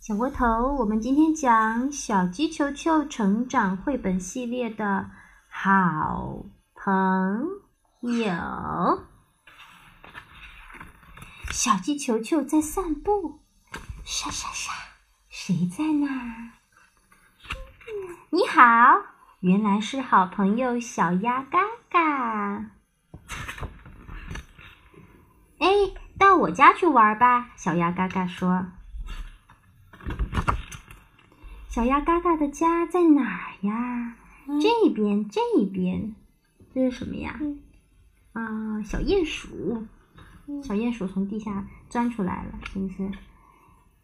小窝头，我们今天讲《小鸡球球成长绘本系列》的好朋友。小鸡球球在散步，沙沙沙，谁在那？你好，原来是好朋友小鸭嘎嘎。哎，到我家去玩吧，小鸭嘎嘎说。小鸭嘎嘎的家在哪儿呀？这边，这边，这是什么呀？啊，小鼹鼠。小鼹鼠从地下钻出来了，是不是？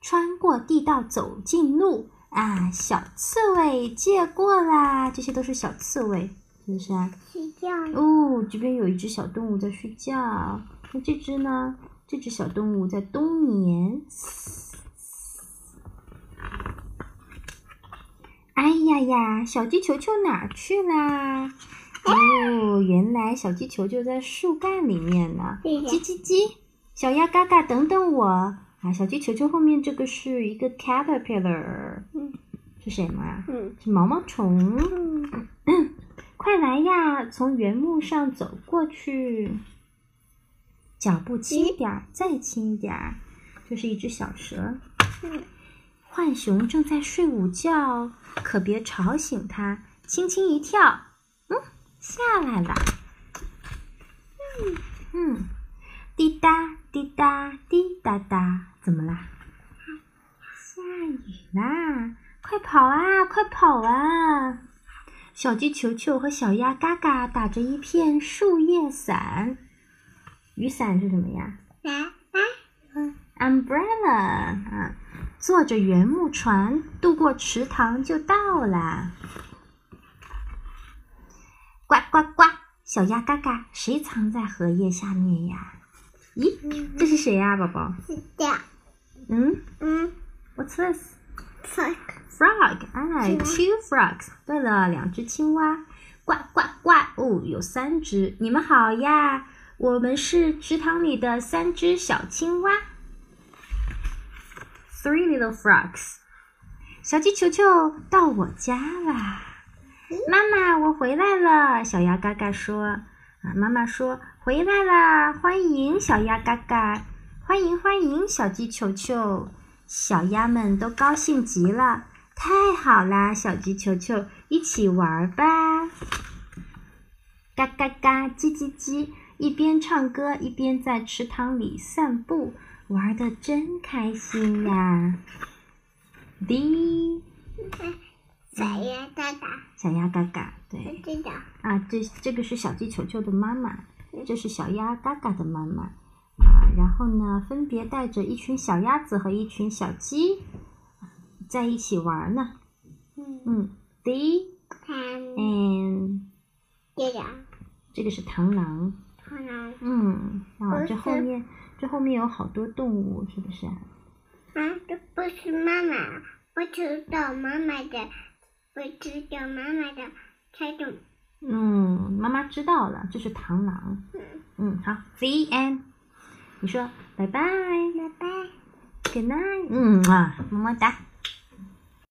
穿过地道走进路啊！小刺猬借过啦，这些都是小刺猬，是不是啊？睡觉哦，这边有一只小动物在睡觉，那这只呢？这只小动物在冬眠。哎呀呀，小鸡球球哪儿去啦？哦，原来小鸡球球在树干里面呢。叽叽叽，小鸭嘎嘎，等等我啊！小鸡球球后面这个是一个 caterpillar，嗯，是什么啊？嗯是毛毛虫。嗯，快来呀，从原木上走过去，脚步轻点儿，再轻点儿。这是一只小蛇。嗯浣熊正在睡午觉，可别吵醒它。轻轻一跳，嗯，下来了。嗯嗯，滴答滴答滴答答，怎么啦？下雨啦！快跑啊，快跑啊！小鸡球球和小鸭嘎嘎打着一片树叶伞。雨伞是什么呀？来来，umbrella 啊，坐着原木船渡过池塘就到啦。呱呱呱！小鸭嘎嘎，谁藏在荷叶下面呀？咦，这是谁呀，宝宝？是的，嗯嗯，，What's this? 放 Frog，哎是吗，two frogs。对了，两只青蛙。呱呱呱！哦，有三只。你们好呀，我们是池塘里的三只小青蛙。Three little frogs。小鸡球球到我家啦！妈妈，我回来了。小鸭嘎嘎说：“啊，妈妈说回来啦，欢迎小鸭嘎嘎，欢迎欢迎小鸡球球。”小鸭们都高兴极了，太好啦！小鸡球球，一起玩吧！嘎嘎嘎，叽叽叽，一边唱歌一边在池塘里散步，玩的真开心呀！The 小鸭嘎嘎，小鸭嘎嘎，对。啊，这这个是小鸡球球的妈妈，这是小鸭嘎嘎的妈妈。啊。然后呢，分别带着一群小鸭子和一群小鸡在一起玩呢。嗯，嗯，The and 这个，这个是螳螂。螳螂，嗯，啊，这后面这后面有好多动物，是不是啊？啊，这不是妈妈，我知道妈妈的，我知道妈妈的猜中，嗯，妈妈知道了，这是螳螂。嗯，嗯，好，The end。你说拜拜拜拜。，Good night。嗯啊，么么哒。